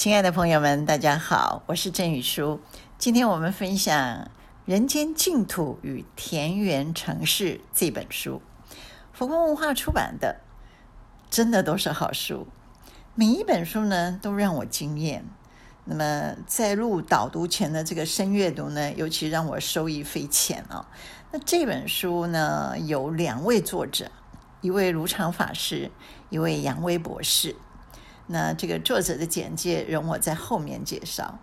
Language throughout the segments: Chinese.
亲爱的朋友们，大家好，我是郑宇书。今天我们分享《人间净土与田园城市》这本书，佛光文化出版的，真的都是好书。每一本书呢，都让我惊艳。那么在录导读前的这个深阅读呢，尤其让我受益匪浅啊、哦。那这本书呢，有两位作者，一位如常法师，一位杨威博士。那这个作者的简介容我在后面介绍。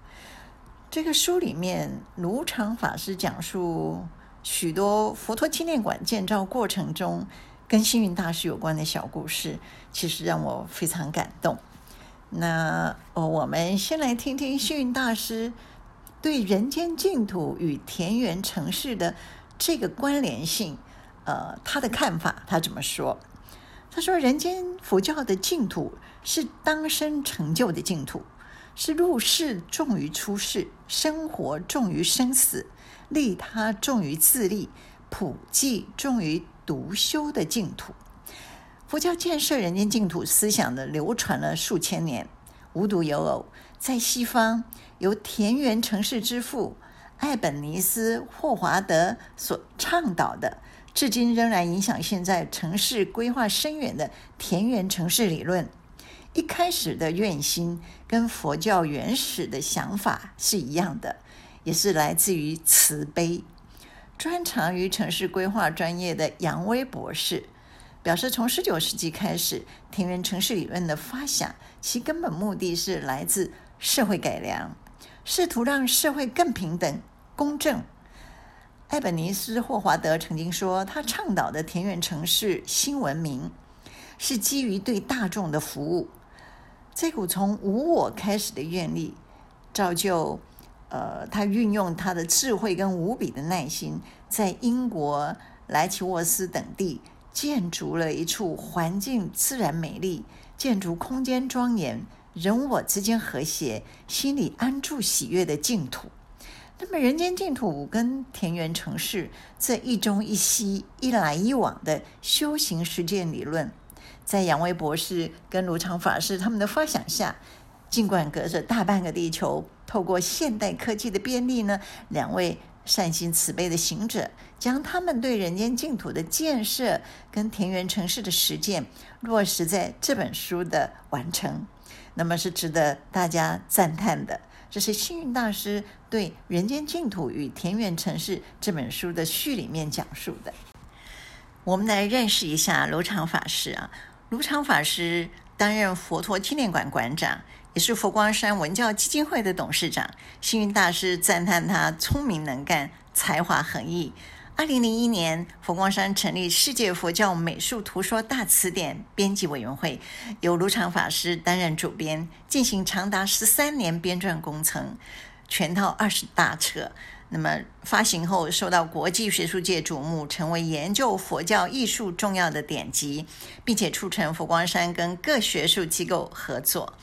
这个书里面，卢常法师讲述许多佛陀纪念馆建造过程中跟星云大师有关的小故事，其实让我非常感动。那哦，我们先来听听星云大师对人间净土与田园城市的这个关联性，呃，他的看法，他怎么说？他说：“人间佛教的净土是当生成就的净土，是入世重于出世，生活重于生死，利他重于自利，普济重于独修的净土。佛教建设人间净土思想的流传了数千年，无独有偶，在西方由田园城市之父艾本尼斯·霍华德所倡导的。”至今仍然影响现在城市规划深远的田园城市理论，一开始的愿心跟佛教原始的想法是一样的，也是来自于慈悲。专长于城市规划专业的杨威博士表示，从十九世纪开始，田园城市理论的发想，其根本目的是来自社会改良，试图让社会更平等、公正。艾本尼斯·霍华德曾经说，他倡导的田园城市新文明是基于对大众的服务。这股从无我开始的愿力，造就呃，他运用他的智慧跟无比的耐心，在英国莱奇沃斯等地建筑了一处环境自然美丽、建筑空间庄严、人我之间和谐、心里安住喜悦的净土。那么，人间净土跟田园城市这一中一西、一来一往的修行实践理论，在杨威博士跟卢常法师他们的发想下，尽管隔着大半个地球，透过现代科技的便利呢，两位善心慈悲的行者，将他们对人间净土的建设跟田园城市的实践落实在这本书的完成，那么是值得大家赞叹的。这是星云大师对《人间净土与田园城市》这本书的序里面讲述的。我们来认识一下卢常法师啊。卢常法师担任佛陀纪念馆馆长，也是佛光山文教基金会的董事长。星云大师赞叹他聪明能干、才华横溢。二零零一年，佛光山成立世界佛教美术图说大辞典编辑委员会，由卢常法师担任主编，进行长达十三年编撰工程，全套二十大册。那么发行后，受到国际学术界瞩目，成为研究佛教艺术重要的典籍，并且促成佛光山跟各学术机构合作。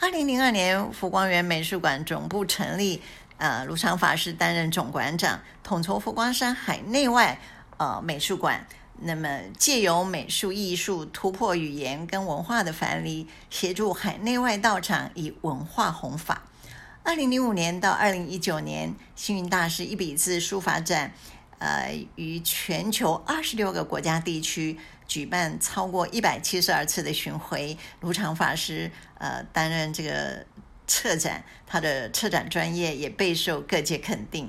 二零零二年，佛光缘美术馆总部成立。呃，卢常法师担任总馆长，统筹佛光山海内外呃美术馆。那么，借由美术艺术突破语言跟文化的藩篱，协助海内外道场以文化弘法。二零零五年到二零一九年，星云大师一笔字书法展，呃，于全球二十六个国家地区举办超过一百七十二次的巡回。卢常法师呃担任这个。策展，他的策展专业也备受各界肯定。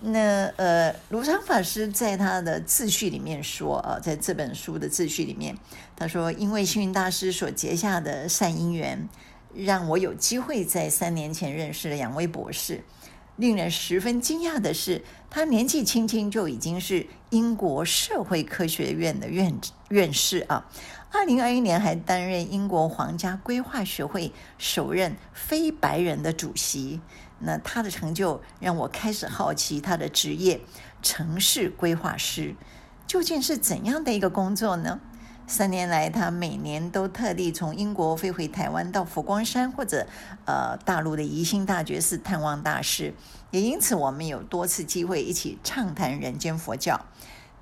那呃，卢昌法师在他的自序里面说啊，在这本书的自序里面，他说：“因为星云大师所结下的善因缘，让我有机会在三年前认识了杨威博士。令人十分惊讶的是，他年纪轻轻就已经是英国社会科学院的院院士啊。”二零二一年还担任英国皇家规划学会首任非白人的主席。那他的成就让我开始好奇他的职业——城市规划师，究竟是怎样的一个工作呢？三年来，他每年都特地从英国飞回台湾，到佛光山或者呃大陆的宜兴大觉寺探望大师。也因此，我们有多次机会一起畅谈人间佛教、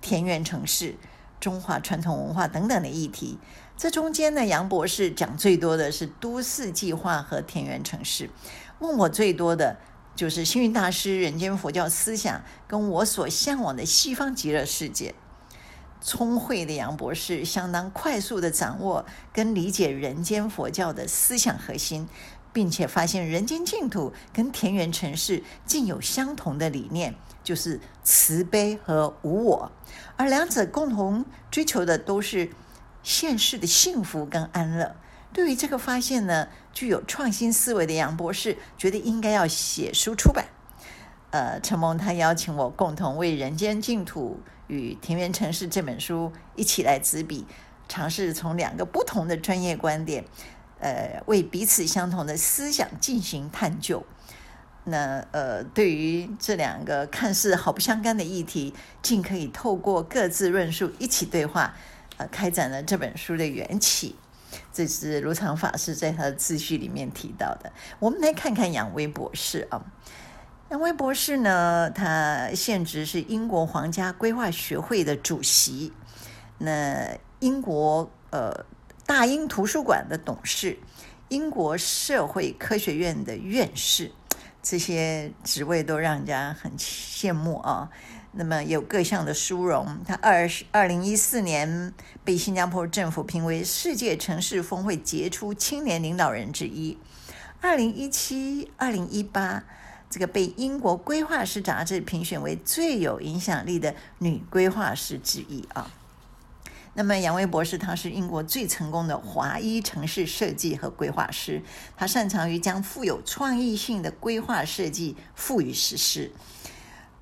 田园城市。中华传统文化等等的议题，这中间呢，杨博士讲最多的是都市计划和田园城市，问我最多的就是星云大师人间佛教思想跟我所向往的西方极乐世界。聪慧的杨博士相当快速地掌握跟理解人间佛教的思想核心，并且发现人间净土跟田园城市竟有相同的理念，就是慈悲和无我，而两者共同追求的都是现世的幸福跟安乐。对于这个发现呢，具有创新思维的杨博士觉得应该要写书出版。呃，承蒙他邀请我共同为《人间净土》与田园城市这本书一起来执笔，尝试从两个不同的专业观点，呃，为彼此相同的思想进行探究。那呃，对于这两个看似毫不相干的议题，竟可以透过各自论述一起对话，呃，开展了这本书的缘起。这是如常法师在他的自序里面提到的。我们来看看杨威博士啊。那威博士呢，他现职是英国皇家规划学会的主席，那英国呃大英图书馆的董事，英国社会科学院的院士，这些职位都让人家很羡慕啊。那么有各项的殊荣，他二二零一四年被新加坡政府评为世界城市峰会杰出青年领导人之一，二零一七、二零一八。这个被英国规划师杂志评选为最有影响力的女规划师之一啊。那么杨威博士，他是英国最成功的华裔城市设计和规划师，他擅长于将富有创意性的规划设计赋予实施。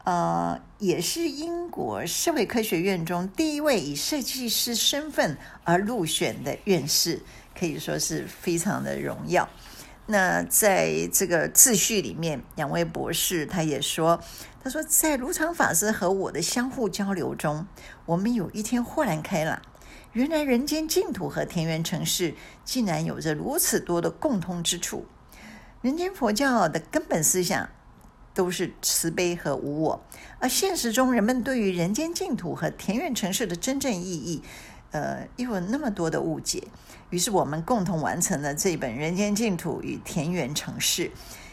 呃，也是英国社会科学院中第一位以设计师身份而入选的院士，可以说是非常的荣耀。那在这个自序里面，两位博士他也说，他说在如常法师和我的相互交流中，我们有一天豁然开朗，原来人间净土和田园城市竟然有着如此多的共通之处。人间佛教的根本思想都是慈悲和无我，而现实中人们对于人间净土和田园城市的真正意义，呃，又有那么多的误解。于是我们共同完成了这本《人间净土与田园城市》，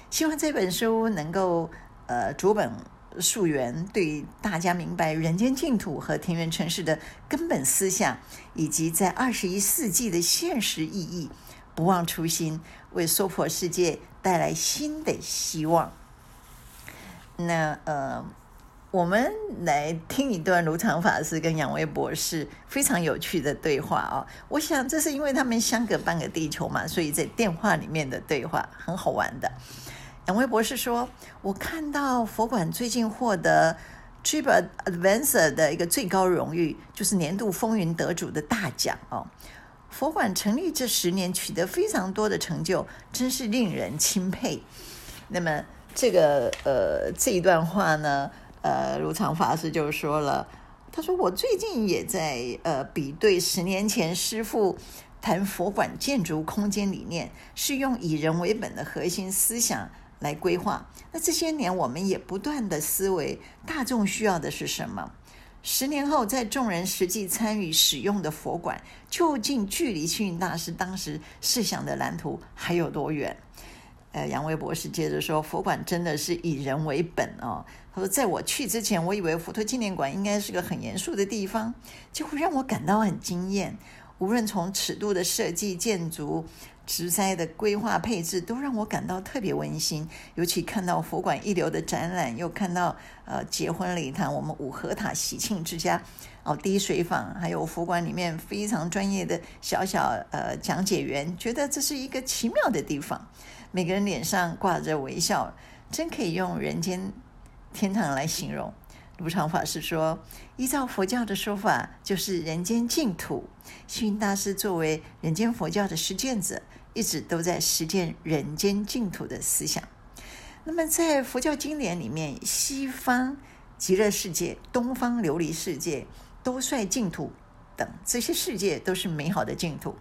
希望这本书能够呃逐本溯源，对大家明白人间净土和田园城市的根本思想，以及在二十一世纪的现实意义，不忘初心，为娑婆世界带来新的希望。那呃。我们来听一段如常法师跟杨威博士非常有趣的对话哦！我想这是因为他们相隔半个地球嘛，所以在电话里面的对话很好玩的。杨威博士说：“我看到佛馆最近获得 TripAdvisor 的一个最高荣誉，就是年度风云得主的大奖哦。佛馆成立这十年取得非常多的成就，真是令人钦佩。”那么这个呃这一段话呢？呃，如常法师就说了，他说我最近也在呃比对十年前师父谈佛馆建筑空间理念，是用以人为本的核心思想来规划。那这些年我们也不断的思维大众需要的是什么？十年后在众人实际参与使用的佛馆，究竟距离星云大师当时设想的蓝图还有多远？呃，杨威博士接着说，佛馆真的是以人为本哦。他说，在我去之前，我以为佛陀纪念馆应该是个很严肃的地方，结果让我感到很惊艳。无论从尺度的设计、建筑、植栽的规划配置，都让我感到特别温馨。尤其看到佛馆一流的展览，又看到呃结婚礼堂、我们五和塔喜庆之家哦滴水坊，还有佛馆里面非常专业的小小呃讲解员，觉得这是一个奇妙的地方。每个人脸上挂着微笑，真可以用人间天堂来形容。如常法师说，依照佛教的说法，就是人间净土。星云大师作为人间佛教的实践者，一直都在实践人间净土的思想。那么，在佛教经典里面，西方极乐世界、东方琉璃世界、兜率净土等这些世界，都是美好的净土。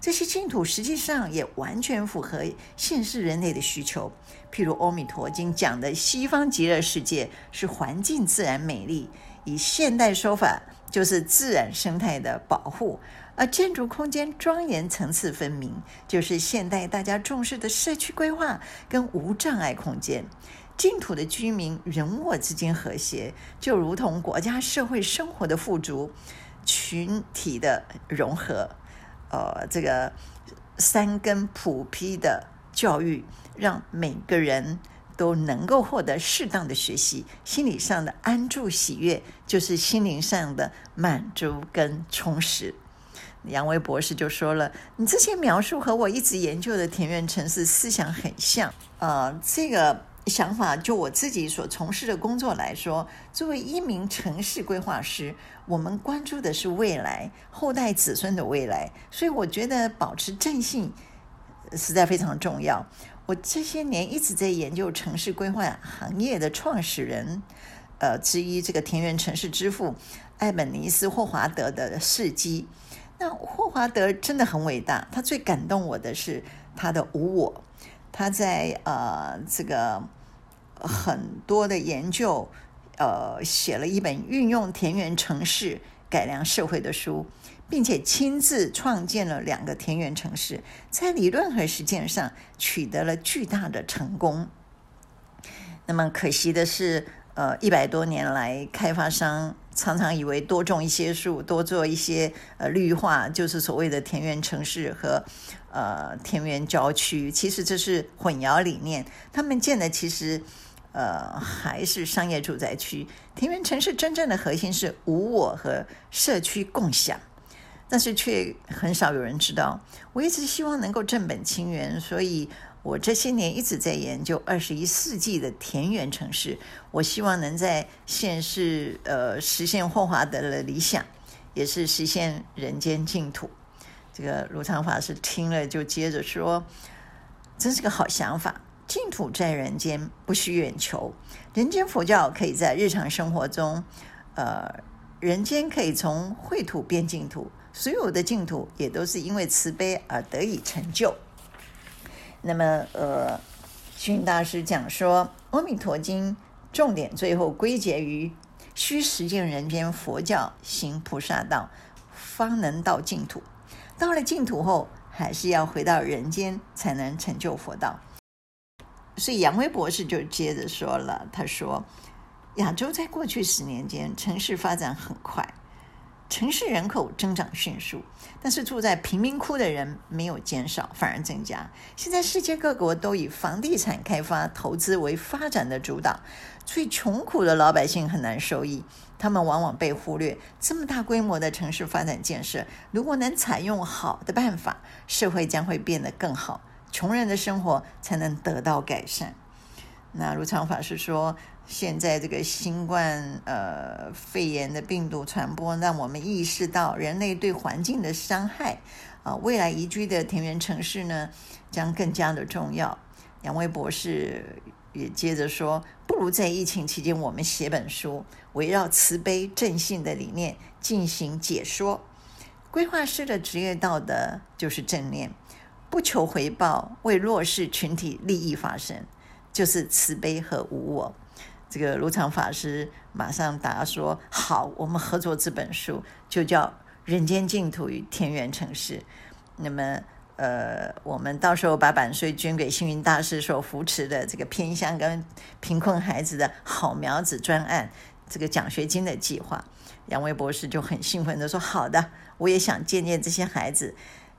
这些净土实际上也完全符合现世人类的需求。譬如《阿弥陀经》讲的西方极乐世界是环境自然美丽，以现代说法就是自然生态的保护，而建筑空间庄严、层次分明，就是现代大家重视的社区规划跟无障碍空间。净土的居民人我之间和谐，就如同国家社会生活的富足、群体的融合。呃，这个三根普披的教育，让每个人都能够获得适当的学习，心理上的安住喜悦，就是心灵上的满足跟充实。杨威博士就说了：“你这些描述和我一直研究的田园城市思想很像。呃，这个想法就我自己所从事的工作来说，作为一名城市规划师，我们关注的是未来，后代子孙的未来，所以我觉得保持正信实在非常重要。我这些年一直在研究城市规划行业的创始人，呃，之一这个田园城市之父艾本尼斯霍华德的事迹。”那霍华德真的很伟大，他最感动我的是他的无我。他在呃这个很多的研究，呃写了一本运用田园城市改良社会的书，并且亲自创建了两个田园城市，在理论和实践上取得了巨大的成功。那么可惜的是，呃，一百多年来，开发商。常常以为多种一些树，多做一些呃绿化，就是所谓的田园城市和呃田园郊区。其实这是混淆理念。他们建的其实呃还是商业住宅区。田园城市真正的核心是无我和社区共享，但是却很少有人知道。我一直希望能够正本清源，所以。我这些年一直在研究二十一世纪的田园城市，我希望能在现世呃实现霍华德的理想，也是实现人间净土。这个卢常法师听了就接着说：“真是个好想法，净土在人间，不需远求。人间佛教可以在日常生活中，呃，人间可以从秽土变净土，所有的净土也都是因为慈悲而得以成就。”那么，呃，星云大师讲说，《阿弥陀经》重点最后归结于需实践人间佛教，行菩萨道，方能到净土。到了净土后，还是要回到人间，才能成就佛道。所以杨威博士就接着说了，他说，亚洲在过去十年间，城市发展很快。城市人口增长迅速，但是住在贫民窟的人没有减少，反而增加。现在世界各国都以房地产开发投资为发展的主导，最穷苦的老百姓很难受益，他们往往被忽略。这么大规模的城市发展建设，如果能采用好的办法，社会将会变得更好，穷人的生活才能得到改善。那如常法师说。现在这个新冠呃肺炎的病毒传播，让我们意识到人类对环境的伤害啊，未来宜居的田园城市呢，将更加的重要。杨威博士也接着说，不如在疫情期间，我们写本书，围绕慈悲正信的理念进行解说。规划师的职业道德就是正念，不求回报，为弱势群体利益发声，就是慈悲和无我。这个卢常法师马上答说：“好，我们合作这本书，就叫《人间净土与田园城市》。那么，呃，我们到时候把版税捐给星云大师所扶持的这个偏乡跟贫困孩子的好苗子专案，这个奖学金的计划。”杨威博士就很兴奋地说：“好的，我也想见见这些孩子。”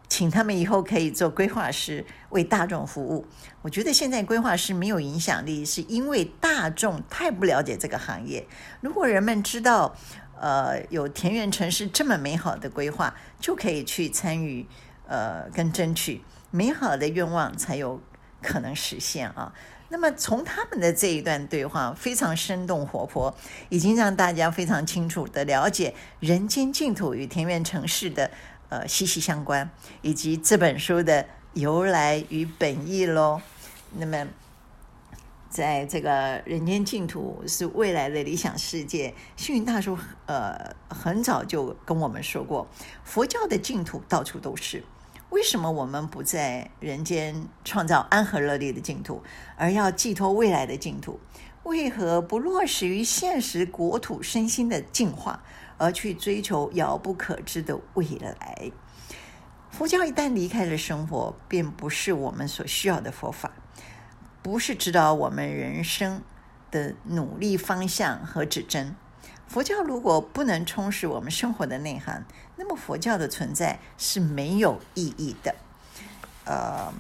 请他们以后可以做规划师，为大众服务。我觉得现在规划师没有影响力，是因为大众太不了解这个行业。如果人们知道，呃，有田园城市这么美好的规划，就可以去参与，呃，跟争取，美好的愿望才有可能实现啊。那么从他们的这一段对话非常生动活泼，已经让大家非常清楚地了解人间净土与田园城市的。呃，息息相关，以及这本书的由来与本意喽。那么，在这个人间净土是未来的理想世界，幸运大叔呃很早就跟我们说过，佛教的净土到处都是。为什么我们不在人间创造安和乐利的净土，而要寄托未来的净土？为何不落实于现实国土身心的净化？而去追求遥不可知的未来，佛教一旦离开了生活，便不是我们所需要的佛法，不是指导我们人生的努力方向和指针。佛教如果不能充实我们生活的内涵，那么佛教的存在是没有意义的。呃，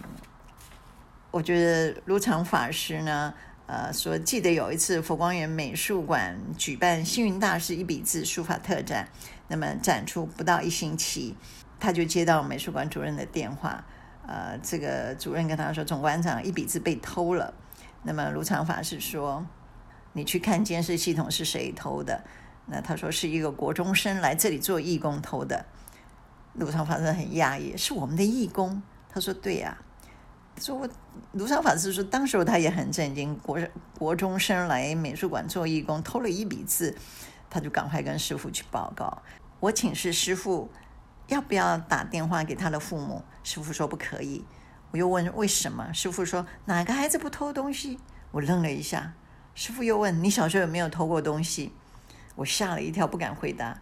我觉得卢常法师呢，呃，说记得有一次佛光缘美术馆举办星云大师一笔字书法特展，那么展出不到一星期。他就接到美术馆主任的电话，呃，这个主任跟他说，总馆长一笔字被偷了。那么卢常法师说，你去看监视系统是谁偷的？那他说是一个国中生来这里做义工偷的。卢常法师很讶异，是我们的义工？他说对呀、说我卢常法师说，当时他也很震惊，国国中生来美术馆做义工偷了一笔字，他就赶快跟师傅去报告。我请示师傅。要不要打电话给他的父母？师傅说不可以。我又问为什么？师傅说哪个孩子不偷东西？我愣了一下。师傅又问你小时候有没有偷过东西？我吓了一跳，不敢回答。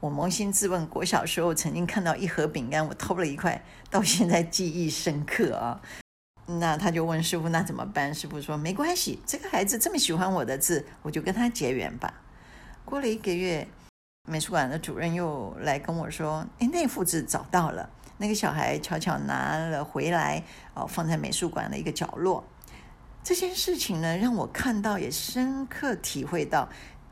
我扪心自问，我小时候曾经看到一盒饼干，我偷了一块，到现在记忆深刻啊。那他就问师傅那怎么办？师傅说没关系，这个孩子这么喜欢我的字，我就跟他结缘吧。过了一个月。美术馆的主任又来跟我说：“哎，那幅字找到了，那个小孩悄悄拿了回来，哦，放在美术馆的一个角落。这件事情呢，让我看到也深刻体会到，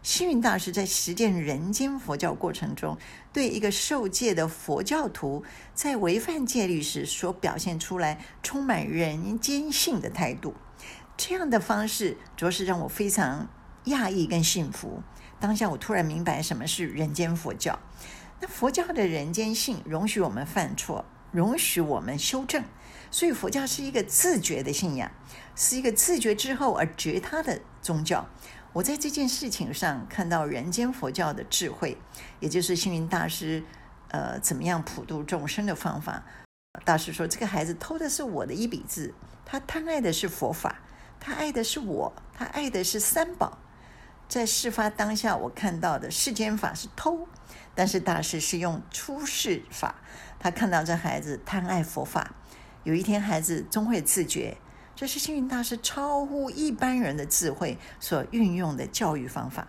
星云大师在实践人间佛教过程中，对一个受戒的佛教徒在违反戒律时所表现出来充满人间性的态度。这样的方式，着实让我非常讶异跟幸福。”当下我突然明白什么是人间佛教。那佛教的人间性容许我们犯错，容许我们修正，所以佛教是一个自觉的信仰，是一个自觉之后而觉他的宗教。我在这件事情上看到人间佛教的智慧，也就是星云大师呃怎么样普度众生的方法。大师说，这个孩子偷的是我的一笔字，他贪爱的是佛法，他爱的是我，他爱的是三宝。在事发当下，我看到的世间法是偷，但是大师是用出世法。他看到这孩子贪爱佛法，有一天孩子终会自觉，这是星云大师超乎一般人的智慧所运用的教育方法。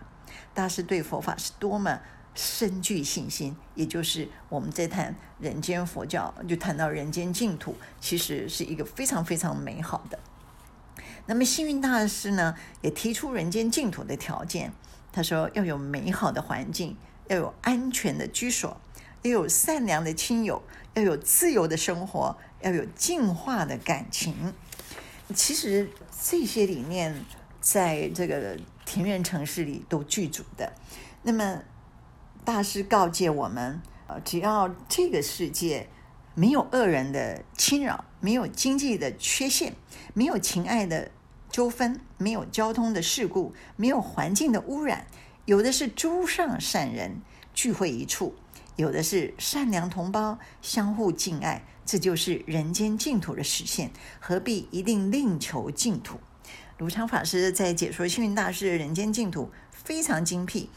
大师对佛法是多么深具信心，也就是我们在谈人间佛教，就谈到人间净土，其实是一个非常非常美好的。那么星云大师呢，也提出人间净土的条件。他说要有美好的环境，要有安全的居所，要有善良的亲友，要有自由的生活，要有净化的感情。其实这些理念在这个田园城市里都具足的。那么大师告诫我们，呃，只要这个世界没有恶人的侵扰，没有经济的缺陷，没有情爱的。纠纷，没有交通的事故，没有环境的污染，有的是诸上善人聚会一处，有的是善良同胞相互敬爱，这就是人间净土的实现。何必一定另求净土？卢昌法师在解说星云大师的人间净土非常精辟。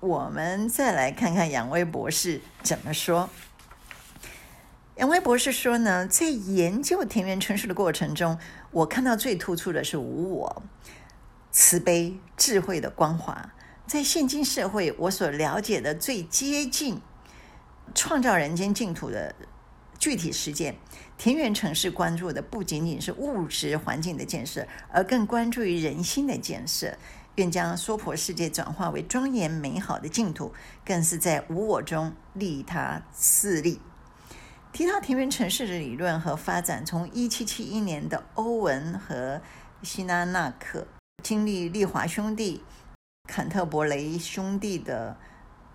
我们再来看看杨威博士怎么说。杨威博士说呢，在研究田园城市的过程中，我看到最突出的是无我、慈悲、智慧的光华。在现今社会，我所了解的最接近创造人间净土的具体实践，田园城市关注的不仅仅是物质环境的建设，而更关注于人心的建设。愿将娑婆世界转化为庄严美好的净土，更是在无我中利他自利。提到田园城市的理论和发展，从一七七一年的欧文和希拉纳克经历利华兄弟、坎特伯雷兄弟的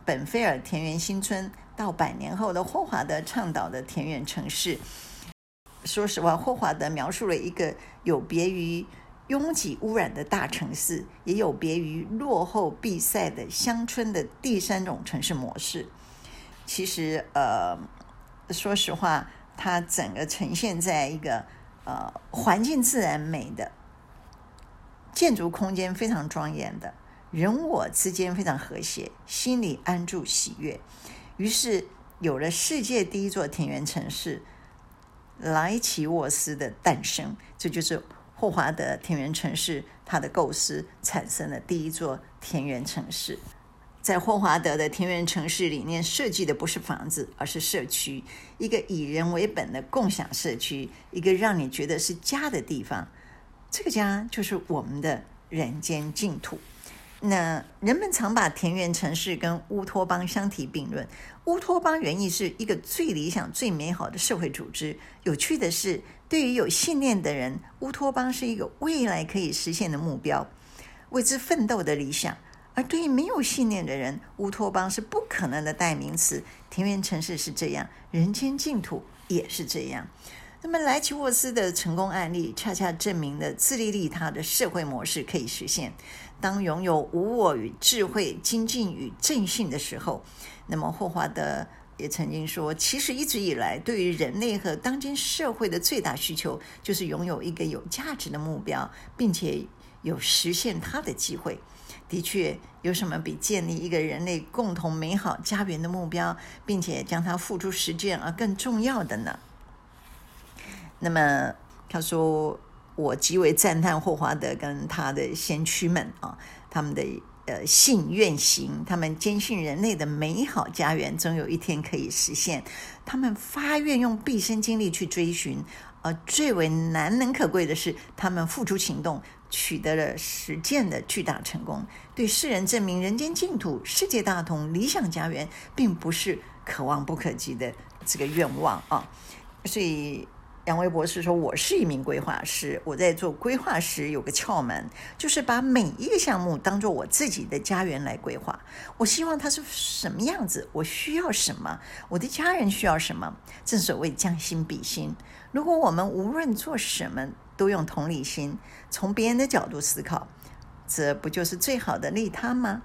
本菲尔田园新村，到百年后的霍华德倡导的田园城市。说实话，霍华德描述了一个有别于拥挤污染的大城市，也有别于落后闭塞的乡村的第三种城市模式。其实，呃。说实话，它整个呈现在一个呃环境自然美的建筑空间，非常庄严的，人我之间非常和谐，心里安住喜悦。于是有了世界第一座田园城市莱奇沃斯的诞生，这就是霍华德田园城市它的构思产生了第一座田园城市。在霍华德的田园城市里面设计的不是房子，而是社区，一个以人为本的共享社区，一个让你觉得是家的地方。这个家就是我们的人间净土。那人们常把田园城市跟乌托邦相提并论。乌托邦原意是一个最理想、最美好的社会组织。有趣的是，对于有信念的人，乌托邦是一个未来可以实现的目标，为之奋斗的理想。而对于没有信念的人，乌托邦是不可能的代名词。田园城市是这样，人间净土也是这样。那么莱奇沃斯的成功案例，恰恰证明了自利利他的社会模式可以实现。当拥有无我与智慧、精进与正信的时候，那么霍华德也曾经说，其实一直以来，对于人类和当今社会的最大需求，就是拥有一个有价值的目标，并且有实现它的机会。的确，有什么比建立一个人类共同美好家园的目标，并且将它付诸实践而更重要的呢？那么他说，我极为赞叹霍华德跟他的先驱们啊，他们的呃信愿行，他们坚信人类的美好家园总有一天可以实现，他们发愿用毕生精力去追寻。而最为难能可贵的是，他们付诸行动，取得了实践的巨大成功，对世人证明人间净土、世界大同、理想家园，并不是可望不可及的这个愿望啊！所以。杨威博士说：“我是一名规划师，我在做规划时有个窍门，就是把每一个项目当做我自己的家园来规划。我希望它是什么样子，我需要什么，我的家人需要什么。正所谓将心比心。如果我们无论做什么都用同理心，从别人的角度思考，这不就是最好的利他吗？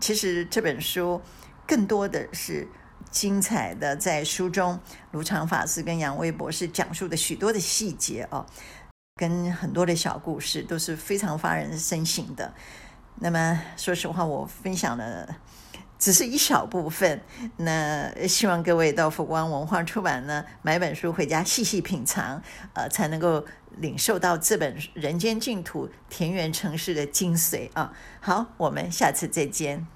其实这本书更多的是。”精彩的，在书中，卢常法师跟杨威博士讲述的许多的细节哦，跟很多的小故事都是非常发人深省的。那么，说实话，我分享的只是一小部分。那希望各位到佛光文化出版呢，买本书回家细细品尝，呃，才能够领受到这本《人间净土田园城市》的精髓啊。好，我们下次再见。